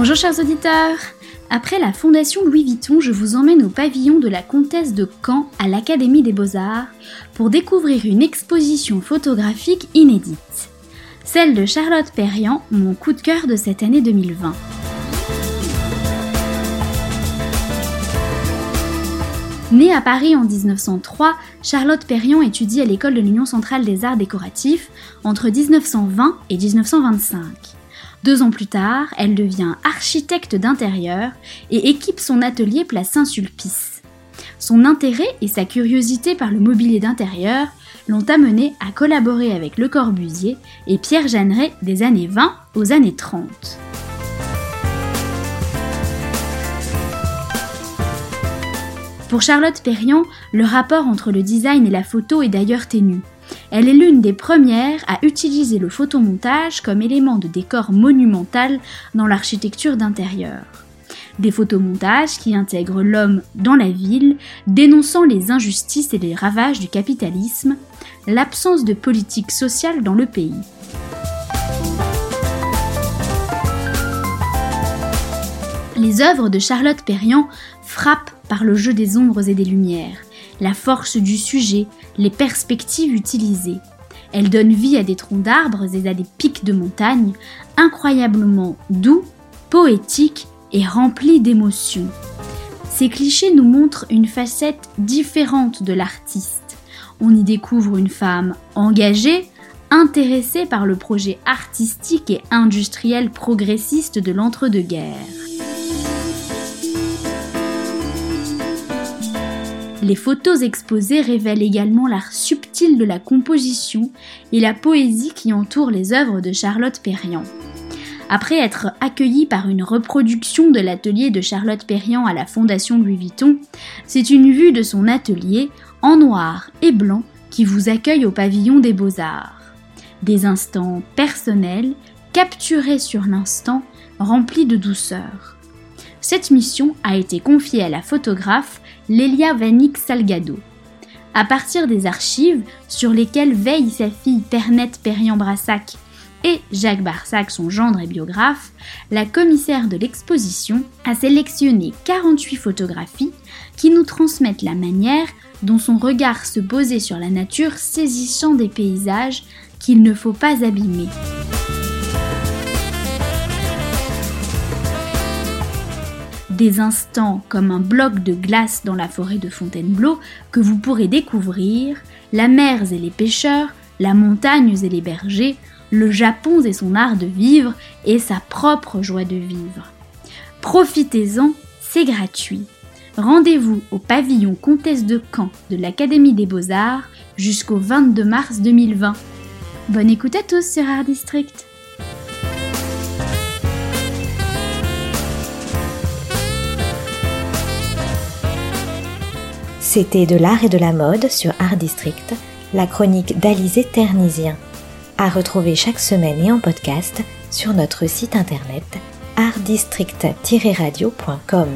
Bonjour chers auditeurs Après la Fondation Louis Vuitton, je vous emmène au pavillon de la Comtesse de Caen à l'Académie des Beaux-Arts pour découvrir une exposition photographique inédite. Celle de Charlotte Perriand, mon coup de cœur de cette année 2020. Née à Paris en 1903, Charlotte Perriand étudie à l'école de l'Union centrale des arts décoratifs entre 1920 et 1925. Deux ans plus tard, elle devient architecte d'intérieur et équipe son atelier place Saint-Sulpice. Son intérêt et sa curiosité par le mobilier d'intérieur l'ont amenée à collaborer avec Le Corbusier et Pierre Jeanneret des années 20 aux années 30. Pour Charlotte Perriand, le rapport entre le design et la photo est d'ailleurs ténu. Elle est l'une des premières à utiliser le photomontage comme élément de décor monumental dans l'architecture d'intérieur. Des photomontages qui intègrent l'homme dans la ville, dénonçant les injustices et les ravages du capitalisme, l'absence de politique sociale dans le pays. Les œuvres de Charlotte Perriand frappent par le jeu des ombres et des lumières la force du sujet, les perspectives utilisées. Elle donne vie à des troncs d'arbres et à des pics de montagne, incroyablement doux, poétiques et remplis d'émotions. Ces clichés nous montrent une facette différente de l'artiste. On y découvre une femme engagée, intéressée par le projet artistique et industriel progressiste de l'entre-deux-guerres. Les photos exposées révèlent également l'art subtil de la composition et la poésie qui entoure les œuvres de Charlotte Perriand. Après être accueillie par une reproduction de l'atelier de Charlotte Perriand à la Fondation Louis Vuitton, c'est une vue de son atelier en noir et blanc qui vous accueille au pavillon des beaux-arts. Des instants personnels, capturés sur l'instant, remplis de douceur. Cette mission a été confiée à la photographe Lélia Vanik Salgado. À partir des archives sur lesquelles veille sa fille Pernette Perriand-Brassac et Jacques Barsac, son gendre et biographe, la commissaire de l'exposition a sélectionné 48 photographies qui nous transmettent la manière dont son regard se posait sur la nature saisissant des paysages qu'il ne faut pas abîmer. Des instants comme un bloc de glace dans la forêt de Fontainebleau que vous pourrez découvrir, la mer et les pêcheurs, la montagne et les bergers, le Japon et son art de vivre et sa propre joie de vivre. Profitez-en, c'est gratuit. Rendez-vous au pavillon Comtesse de Caen de l'Académie des Beaux-Arts jusqu'au 22 mars 2020. Bonne écoute à tous sur Art District. C'était de l'art et de la mode sur Art District, la chronique d'Alizé Ternisien. À retrouver chaque semaine et en podcast sur notre site internet artdistrict-radio.com.